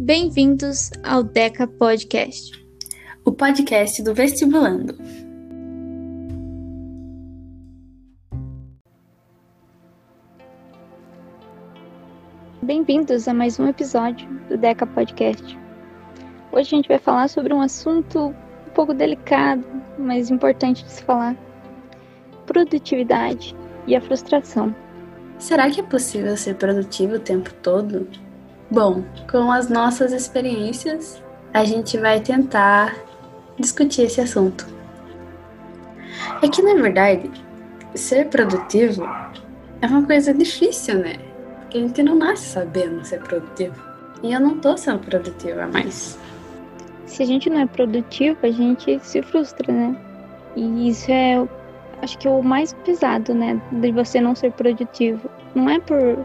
Bem-vindos ao Deca Podcast, o podcast do Vestibulando. Bem-vindos a mais um episódio do Deca Podcast. Hoje a gente vai falar sobre um assunto um pouco delicado, mas importante de se falar: produtividade e a frustração. Será que é possível ser produtivo o tempo todo? Bom, com as nossas experiências, a gente vai tentar discutir esse assunto. É que, na verdade, ser produtivo é uma coisa difícil, né? Porque a gente não nasce sabendo ser produtivo. E eu não tô sendo produtiva mais. Se a gente não é produtivo, a gente se frustra, né? E isso é, acho que, o mais pesado, né? De você não ser produtivo. Não é por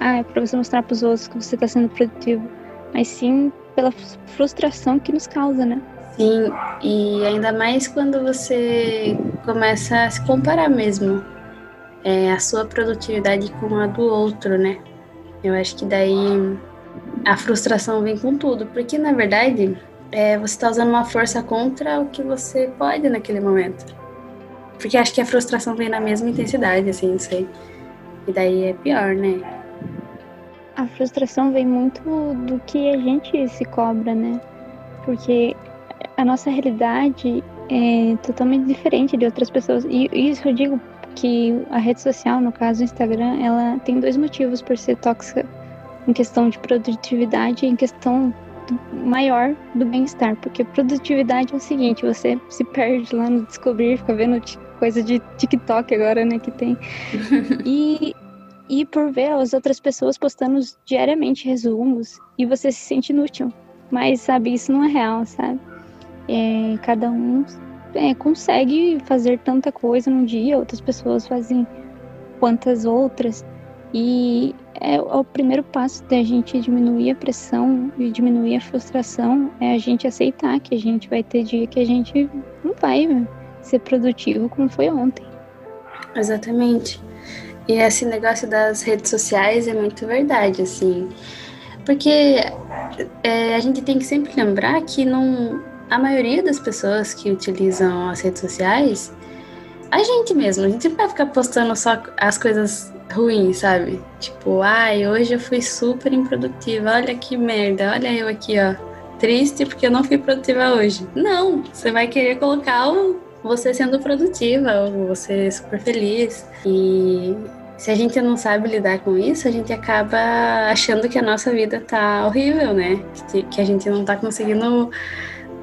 ah, é para você mostrar para os outros que você está sendo produtivo, mas sim pela frustração que nos causa, né? Sim, e ainda mais quando você começa a se comparar mesmo é, a sua produtividade com a do outro, né? Eu acho que daí a frustração vem com tudo, porque na verdade é, você está usando uma força contra o que você pode naquele momento. Porque acho que a frustração vem na mesma intensidade, assim, não sei. E daí é pior, né? A frustração vem muito do que a gente se cobra, né? Porque a nossa realidade é totalmente diferente de outras pessoas. E isso eu digo que a rede social, no caso o Instagram, ela tem dois motivos por ser tóxica em questão de produtividade e em questão do maior do bem-estar. Porque produtividade é o seguinte, você se perde lá no descobrir, fica vendo coisa de TikTok agora, né, que tem. E e por ver as outras pessoas postando diariamente resumos e você se sente inútil. Mas, sabe, isso não é real, sabe? É, cada um é, consegue fazer tanta coisa num dia, outras pessoas fazem quantas outras. E é, é o primeiro passo da gente diminuir a pressão e diminuir a frustração é a gente aceitar que a gente vai ter dia que a gente não vai ser produtivo como foi ontem. Exatamente. E esse negócio das redes sociais é muito verdade, assim. Porque é, a gente tem que sempre lembrar que não, a maioria das pessoas que utilizam as redes sociais, a gente mesmo, a gente não vai ficar postando só as coisas ruins, sabe? Tipo, ai, hoje eu fui super improdutiva, olha que merda, olha eu aqui, ó, triste porque eu não fui produtiva hoje. Não, você vai querer colocar o você sendo produtiva, você super feliz. E se a gente não sabe lidar com isso, a gente acaba achando que a nossa vida tá horrível, né? Que a gente não tá conseguindo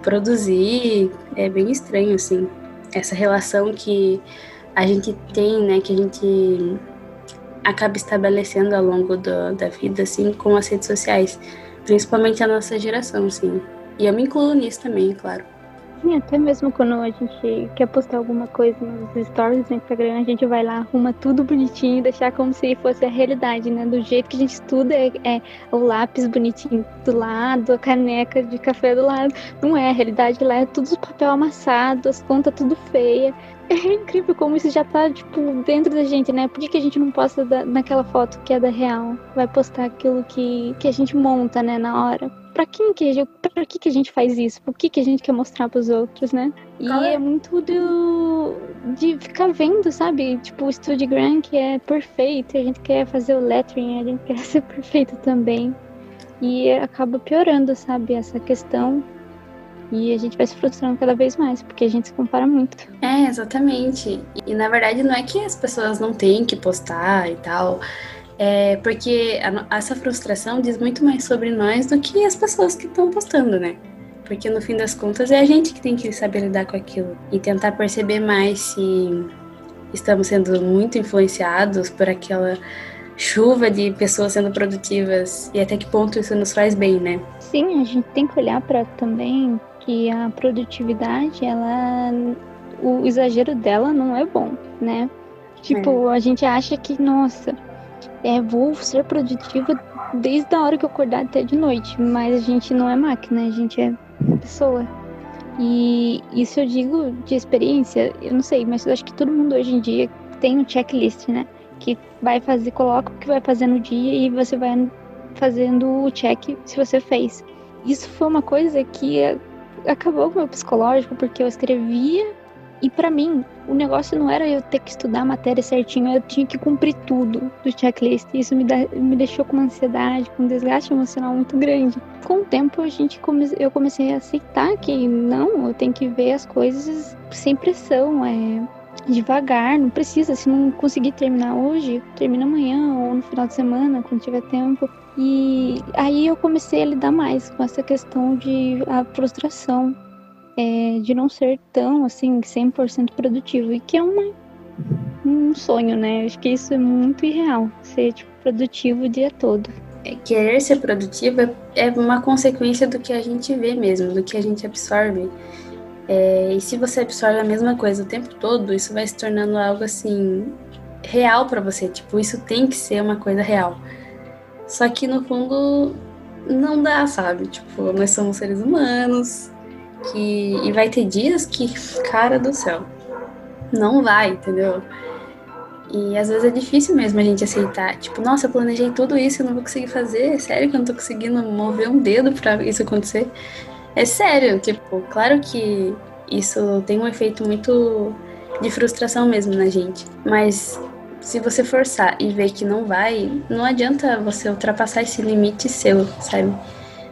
produzir. É bem estranho, assim. Essa relação que a gente tem, né? Que a gente acaba estabelecendo ao longo do, da vida, assim, com as redes sociais. Principalmente a nossa geração, assim. E eu me incluo nisso também, claro. Sim, até mesmo quando a gente quer postar alguma coisa nos stories do Instagram, a gente vai lá, arruma tudo bonitinho, deixar como se fosse a realidade, né? Do jeito que a gente estuda, é, é o lápis bonitinho do lado, a caneca de café do lado. Não é, a realidade lá é tudo papel amassado, as contas tudo feia. É incrível como isso já tá, tipo, dentro da gente, né? Por que, que a gente não posta da, naquela foto que é da real? Vai postar aquilo que, que a gente monta, né, na hora para quem que para que que a gente faz isso? O que que a gente quer mostrar para os outros, né? E é? é? muito do de ficar vendo, sabe? Tipo o Studio Grand que é perfeito, a gente quer fazer o lettering, a gente quer ser perfeito também. E acaba piorando, sabe, essa questão. E a gente vai se frustrando cada vez mais, porque a gente se compara muito. É, exatamente. E na verdade não é que as pessoas não têm que postar e tal. É porque a, essa frustração diz muito mais sobre nós do que as pessoas que estão postando, né? Porque no fim das contas é a gente que tem que saber lidar com aquilo e tentar perceber mais se estamos sendo muito influenciados por aquela chuva de pessoas sendo produtivas e até que ponto isso nos faz bem, né? Sim, a gente tem que olhar para também que a produtividade, ela o exagero dela não é bom, né? Tipo, é. a gente acha que, nossa, é, vou ser produtiva desde a hora que eu acordar até de noite, mas a gente não é máquina, a gente é pessoa. E isso eu digo de experiência, eu não sei, mas eu acho que todo mundo hoje em dia tem um checklist, né? Que vai fazer, coloca o que vai fazer no dia e você vai fazendo o check se você fez. Isso foi uma coisa que acabou com o meu psicológico, porque eu escrevia e para mim, o negócio não era eu ter que estudar a matéria certinho, eu tinha que cumprir tudo do checklist. Isso me, da, me deixou com uma ansiedade, com um desgaste emocional muito grande. Com o tempo, a gente come, eu comecei a aceitar que não, eu tenho que ver as coisas sem pressão, é devagar, não precisa. Se não conseguir terminar hoje, termina amanhã ou no final de semana, quando tiver tempo. E aí eu comecei a lidar mais com essa questão de a frustração é, de não ser tão, assim, 100% produtivo. E que é uma, um sonho, né? Acho que isso é muito irreal, ser, tipo, produtivo o dia todo. É, querer ser produtivo é uma consequência do que a gente vê mesmo, do que a gente absorve. É, e se você absorve a mesma coisa o tempo todo, isso vai se tornando algo assim real para você. Tipo, isso tem que ser uma coisa real. Só que no fundo não dá, sabe? Tipo, nós somos seres humanos, que e vai ter dias que, cara do céu, não vai, entendeu? E às vezes é difícil mesmo a gente aceitar. Tipo, nossa, eu planejei tudo isso e não vou conseguir fazer. É sério que eu não tô conseguindo mover um dedo para isso acontecer? É sério, tipo, claro que isso tem um efeito muito de frustração mesmo na gente. Mas se você forçar e ver que não vai, não adianta você ultrapassar esse limite seu, sabe?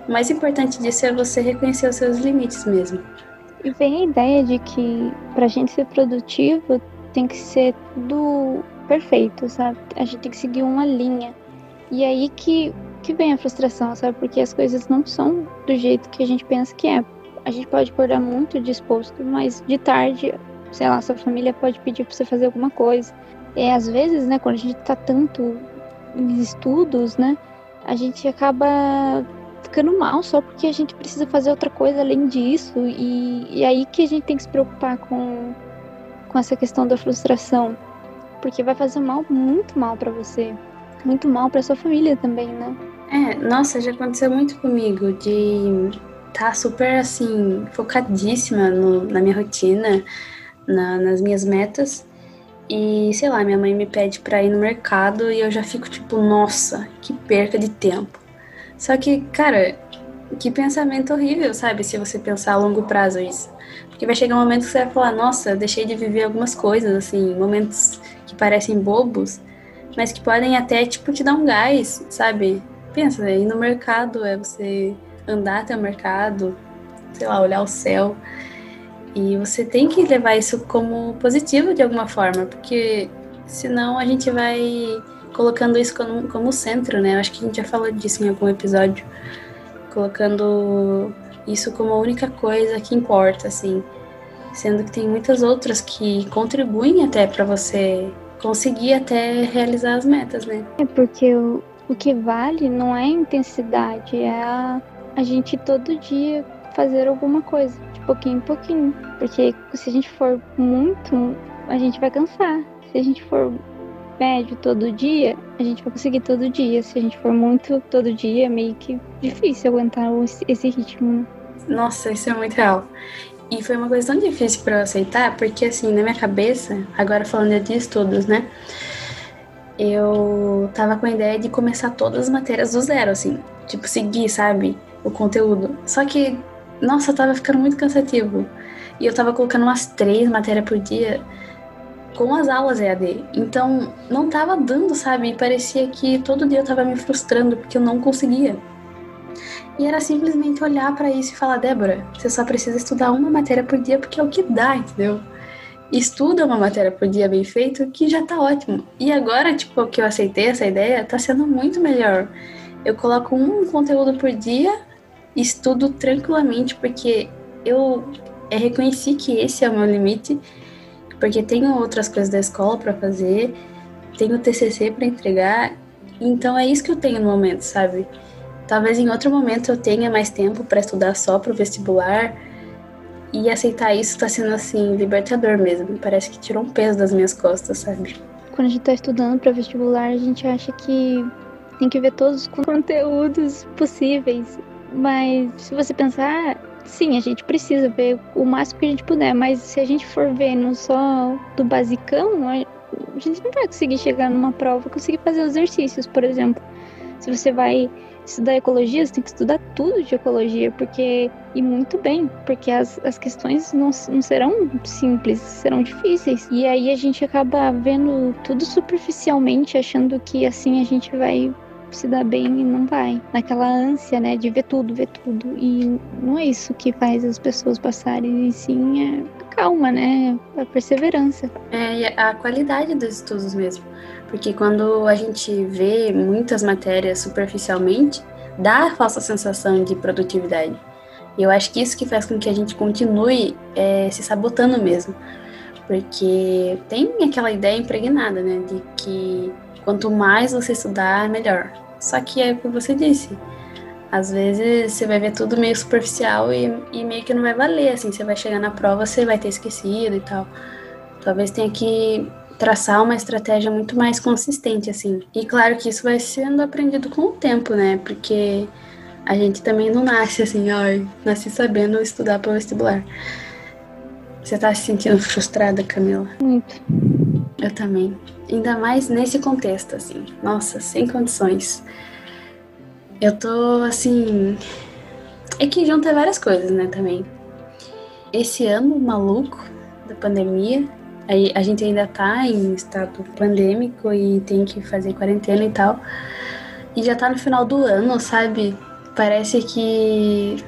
O mais importante disso é você reconhecer os seus limites mesmo. E vem a ideia de que pra gente ser produtivo tem que ser tudo perfeito, sabe? A gente tem que seguir uma linha. E aí que, que vem a frustração, sabe? Porque as coisas não são do jeito que a gente pensa que é. A gente pode acordar muito disposto, mas de tarde, sei lá, sua família pode pedir pra você fazer alguma coisa. E às vezes, né, quando a gente tá tanto em estudos, né, a gente acaba ficando mal só porque a gente precisa fazer outra coisa além disso. E, e aí que a gente tem que se preocupar com, com essa questão da frustração. Porque vai fazer mal, muito mal para você. Muito mal para sua família também, né? É, nossa, já aconteceu muito comigo de estar tá super assim, focadíssima no, na minha rotina, na, nas minhas metas. E sei lá, minha mãe me pede pra ir no mercado e eu já fico tipo, nossa, que perca de tempo. Só que, cara, que pensamento horrível, sabe? Se você pensar a longo prazo isso. Porque vai chegar um momento que você vai falar, nossa, deixei de viver algumas coisas, assim, momentos que parecem bobos, mas que podem até, tipo, te dar um gás, sabe? Pensa, né? ir no mercado é você andar até o mercado, sei lá, olhar o céu. E você tem que levar isso como positivo de alguma forma, porque senão a gente vai colocando isso como, como centro, né? Eu acho que a gente já falou disso em algum episódio. Colocando isso como a única coisa que importa, assim. Sendo que tem muitas outras que contribuem até para você conseguir até realizar as metas, né? É porque o, o que vale não é a intensidade, é a, a gente todo dia fazer alguma coisa, de pouquinho em pouquinho. Porque se a gente for muito, a gente vai cansar. Se a gente for médio todo dia, a gente vai conseguir todo dia. Se a gente for muito todo dia, é meio que difícil aguentar esse ritmo. Né? Nossa, isso é muito real. E foi uma coisa tão difícil para eu aceitar, porque assim, na minha cabeça, agora falando de estudos, né? Eu tava com a ideia de começar todas as matérias do zero, assim. Tipo, seguir, sabe? O conteúdo. Só que, nossa, tava ficando muito cansativo. E eu tava colocando umas três matérias por dia com as aulas EAD. Então, não tava dando, sabe? E parecia que todo dia eu tava me frustrando porque eu não conseguia. E era simplesmente olhar para isso e falar: Débora, você só precisa estudar uma matéria por dia porque é o que dá, entendeu? Estuda uma matéria por dia bem feito que já tá ótimo. E agora, tipo, que eu aceitei essa ideia, tá sendo muito melhor. Eu coloco um conteúdo por dia, estudo tranquilamente porque eu reconheci que esse é o meu limite porque tenho outras coisas da escola para fazer, tenho TCC para entregar, então é isso que eu tenho no momento, sabe? Talvez em outro momento eu tenha mais tempo para estudar só pro vestibular e aceitar isso está sendo assim libertador mesmo. Parece que tirou um peso das minhas costas, sabe? Quando a gente está estudando para vestibular, a gente acha que tem que ver todos os conteúdos possíveis, mas se você pensar, sim, a gente precisa ver o máximo que a gente puder, mas se a gente for vendo só do basicão, a gente não vai conseguir chegar numa prova, conseguir fazer exercícios, por exemplo. Se você vai estudar ecologia, você tem que estudar tudo de ecologia, porque e muito bem, porque as, as questões não, não serão simples, serão difíceis. E aí a gente acaba vendo tudo superficialmente, achando que assim a gente vai se dar bem e não vai. Naquela ânsia, né, de ver tudo, ver tudo. E não é isso que faz as pessoas passarem, e sim é a calma, né, a perseverança. É, e a qualidade dos estudos mesmo. Porque quando a gente vê muitas matérias superficialmente, dá a falsa sensação de produtividade. E eu acho que isso que faz com que a gente continue é, se sabotando mesmo. Porque tem aquela ideia impregnada, né, de que quanto mais você estudar, melhor. Só que é o que você disse. Às vezes você vai ver tudo meio superficial e, e meio que não vai valer, assim, você vai chegar na prova, você vai ter esquecido e tal. Talvez tenha que traçar uma estratégia muito mais consistente, assim. E claro que isso vai sendo aprendido com o tempo, né? Porque a gente também não nasce assim, ó, nasci sabendo estudar para o vestibular. Você tá se sentindo frustrada, Camila? Muito. Eu também. Ainda mais nesse contexto, assim. Nossa, sem condições. Eu tô, assim. É que junta várias coisas, né, também. Esse ano maluco da pandemia, a gente ainda tá em estado pandêmico e tem que fazer quarentena e tal. E já tá no final do ano, sabe? Parece que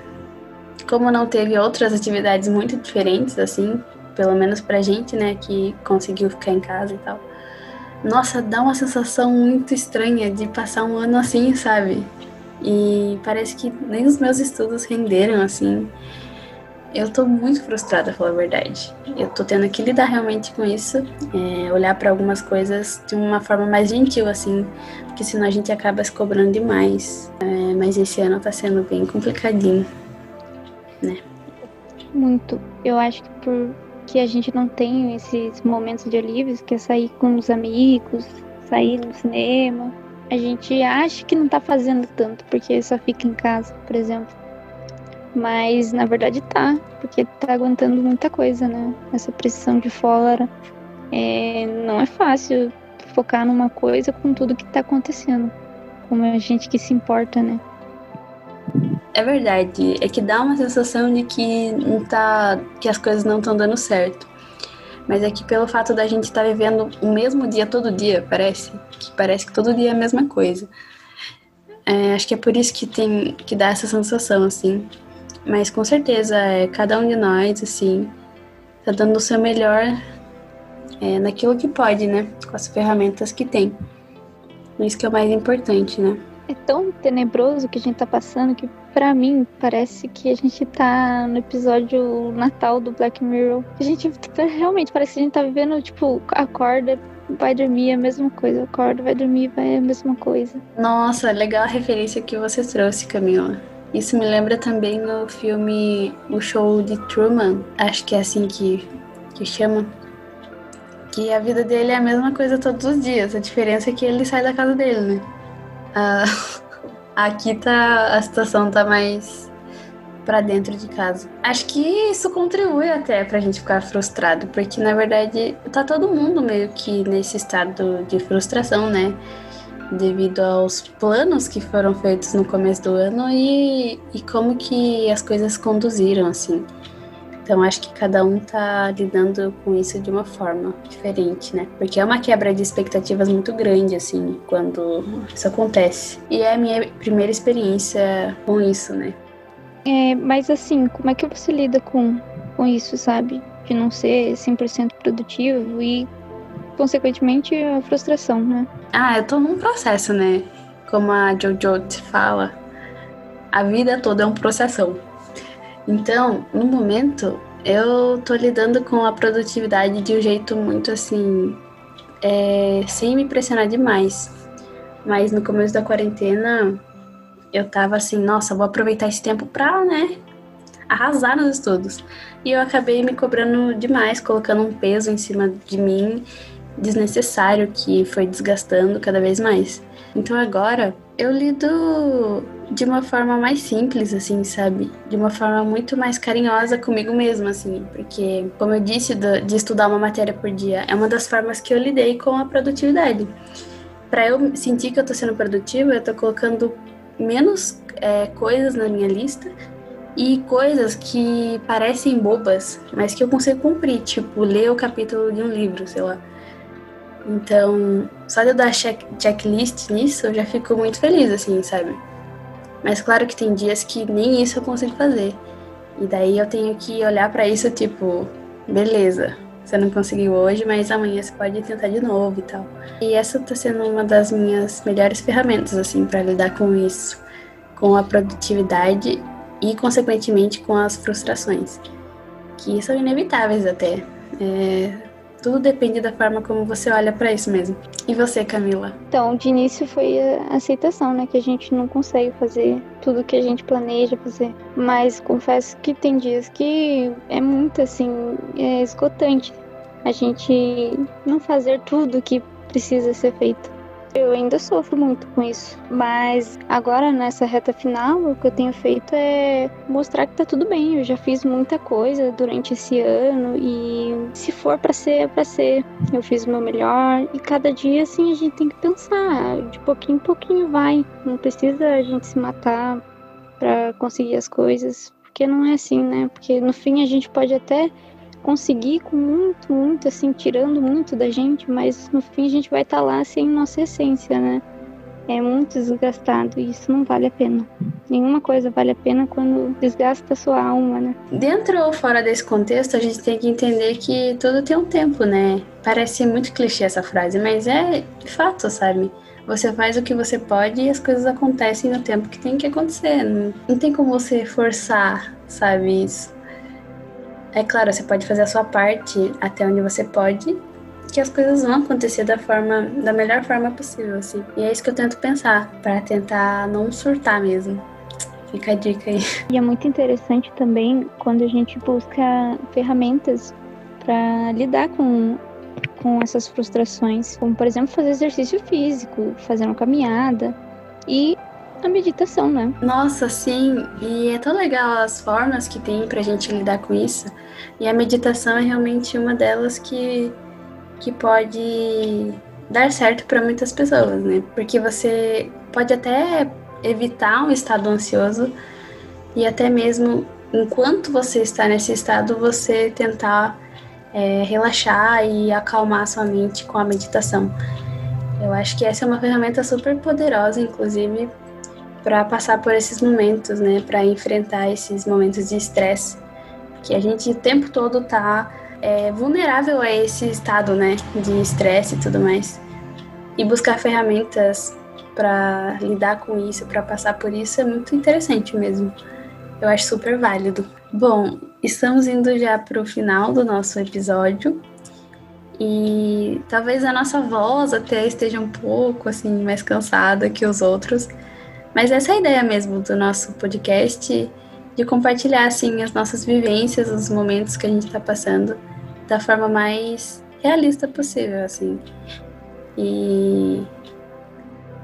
como não teve outras atividades muito diferentes assim, pelo menos pra gente, né, que conseguiu ficar em casa e tal. Nossa, dá uma sensação muito estranha de passar um ano assim, sabe? E parece que nem os meus estudos renderam assim. Eu tô muito frustrada, falar a verdade. Eu tô tendo que lidar realmente com isso, é, olhar para algumas coisas de uma forma mais gentil, assim, porque senão a gente acaba se cobrando demais. É, mas esse ano tá sendo bem complicadinho, né? Muito. Eu acho que por que a gente não tem esses momentos de alívio, que é sair com os amigos, sair no cinema, a gente acha que não tá fazendo tanto, porque só fica em casa, por exemplo. Mas na verdade tá, porque tá aguentando muita coisa, né? Essa pressão de fora. É, não é fácil focar numa coisa com tudo que tá acontecendo. Como a gente que se importa, né? É verdade, é que dá uma sensação de que não tá, que as coisas não estão dando certo. Mas é que pelo fato da gente estar tá vivendo o mesmo dia todo dia, parece, que parece que todo dia é a mesma coisa. É, acho que é por isso que tem que dá essa sensação assim. Mas com certeza, é, cada um de nós, assim, tá dando o seu melhor é, naquilo que pode, né? Com as ferramentas que tem. Isso que é o mais importante, né? É tão tenebroso que a gente tá passando que, para mim, parece que a gente tá no episódio Natal do Black Mirror. A gente tá, realmente parece que a gente tá vivendo, tipo, acorda, vai dormir, é a mesma coisa. Acorda, vai dormir, vai a mesma coisa. Nossa, legal a referência que você trouxe, Camila. Isso me lembra também no filme O Show de Truman, acho que é assim que, que chama. Que a vida dele é a mesma coisa todos os dias, a diferença é que ele sai da casa dele, né? Ah, aqui tá a situação tá mais para dentro de casa. Acho que isso contribui até pra gente ficar frustrado, porque na verdade tá todo mundo meio que nesse estado de frustração, né? devido aos planos que foram feitos no começo do ano e, e como que as coisas conduziram, assim. Então acho que cada um tá lidando com isso de uma forma diferente, né? Porque é uma quebra de expectativas muito grande, assim, quando isso acontece. E é a minha primeira experiência com isso, né? É, mas assim, como é que você lida com, com isso, sabe? De não ser 100% produtivo e consequentemente, a frustração, né? Ah, eu tô num processo, né? Como a Jojo te fala, a vida toda é um processão. Então, no momento, eu tô lidando com a produtividade de um jeito muito assim, é, sem me pressionar demais. Mas no começo da quarentena, eu tava assim, nossa, vou aproveitar esse tempo pra, né, arrasar nos estudos. E eu acabei me cobrando demais, colocando um peso em cima de mim desnecessário que foi desgastando cada vez mais. Então agora eu lido de uma forma mais simples, assim, sabe? De uma forma muito mais carinhosa comigo mesma, assim, porque, como eu disse, de estudar uma matéria por dia é uma das formas que eu lidei com a produtividade. para eu sentir que eu tô sendo produtiva, eu tô colocando menos é, coisas na minha lista e coisas que parecem bobas, mas que eu consigo cumprir, tipo ler o capítulo de um livro, sei lá. Então, só de eu dar check, checklist nisso, eu já fico muito feliz, assim, sabe? Mas claro que tem dias que nem isso eu consigo fazer. E daí eu tenho que olhar para isso, tipo, beleza, você não conseguiu hoje, mas amanhã você pode tentar de novo e tal. E essa tá sendo uma das minhas melhores ferramentas, assim, para lidar com isso, com a produtividade e, consequentemente, com as frustrações, que são inevitáveis até. É, tudo depende da forma como você olha para isso mesmo. E você, Camila? Então, de início foi a aceitação, né? Que a gente não consegue fazer tudo que a gente planeja fazer. Mas confesso que tem dias que é muito, assim, é esgotante a gente não fazer tudo que precisa ser feito. Eu ainda sofro muito com isso, mas agora nessa reta final, o que eu tenho feito é mostrar que tá tudo bem. Eu já fiz muita coisa durante esse ano e se for para ser, é para ser. Eu fiz o meu melhor e cada dia assim a gente tem que pensar, de pouquinho em pouquinho vai. Não precisa a gente se matar para conseguir as coisas, porque não é assim, né? Porque no fim a gente pode até conseguir com muito, muito, assim, tirando muito da gente, mas no fim a gente vai estar tá lá sem nossa essência, né? É muito desgastado e isso não vale a pena. Nenhuma coisa vale a pena quando desgasta a sua alma, né? Dentro ou fora desse contexto, a gente tem que entender que tudo tem um tempo, né? Parece muito clichê essa frase, mas é de fato, sabe? Você faz o que você pode e as coisas acontecem no tempo que tem que acontecer. Não, tem como você forçar, sabe, isso. É claro, você pode fazer a sua parte até onde você pode, que as coisas vão acontecer da forma, da melhor forma possível, assim. E é isso que eu tento pensar, para tentar não surtar mesmo. Fica a dica aí. E é muito interessante também quando a gente busca ferramentas para lidar com com essas frustrações, como por exemplo fazer exercício físico, fazer uma caminhada e a meditação, né? Nossa, sim. E é tão legal as formas que tem pra gente lidar com isso. E a meditação é realmente uma delas que, que pode dar certo para muitas pessoas, né? Porque você pode até evitar um estado ansioso e até mesmo enquanto você está nesse estado, você tentar é, relaxar e acalmar sua mente com a meditação. Eu acho que essa é uma ferramenta super poderosa, inclusive, para passar por esses momentos, né, para enfrentar esses momentos de estresse, que a gente o tempo todo tá é, vulnerável a esse estado, né, de estresse e tudo mais. E buscar ferramentas para lidar com isso, para passar por isso é muito interessante mesmo. Eu acho super válido. Bom, estamos indo já para o final do nosso episódio e talvez a nossa voz até esteja um pouco assim mais cansada que os outros, mas essa é a ideia mesmo do nosso podcast, de compartilhar assim as nossas vivências, os momentos que a gente está passando da forma mais realista possível, assim. E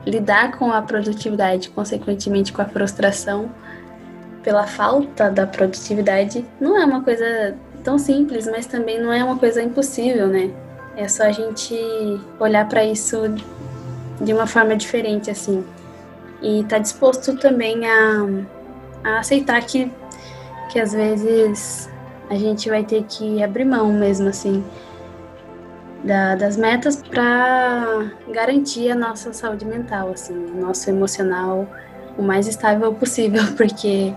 lidar com a produtividade, consequentemente com a frustração pela falta da produtividade, não é uma coisa tão simples, mas também não é uma coisa impossível, né? É só a gente olhar para isso de uma forma diferente, assim e tá disposto também a, a aceitar que, que às vezes a gente vai ter que abrir mão mesmo assim da, das metas para garantir a nossa saúde mental, assim, o nosso emocional o mais estável possível, porque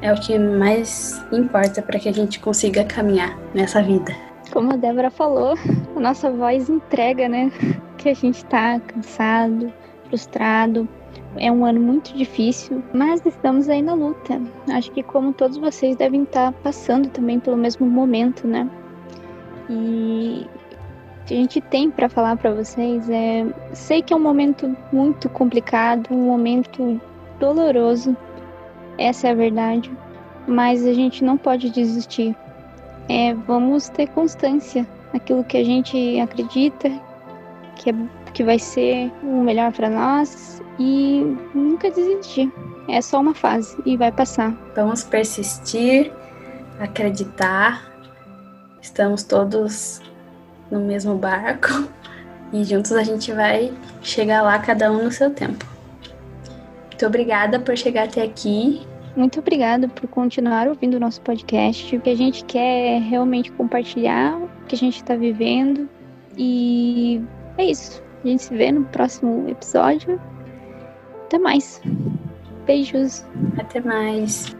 é o que mais importa para que a gente consiga caminhar nessa vida. Como a Débora falou, a nossa voz entrega, né? Que a gente tá cansado, frustrado, é um ano muito difícil, mas estamos aí na luta. Acho que como todos vocês devem estar passando também pelo mesmo momento, né? E o que a gente tem para falar para vocês é, sei que é um momento muito complicado, um momento doloroso. Essa é a verdade, mas a gente não pode desistir. É, vamos ter constância naquilo que a gente acredita que, é, que vai ser o melhor para nós e nunca desistir. É só uma fase e vai passar. Vamos persistir, acreditar. Estamos todos no mesmo barco E juntos a gente vai chegar lá, cada um no seu tempo. Muito obrigada por chegar até aqui. Muito obrigada por continuar ouvindo o nosso podcast. O que a gente quer é realmente compartilhar o que a gente está vivendo. E é isso. A gente se vê no próximo episódio. Até mais. Beijos. Até mais.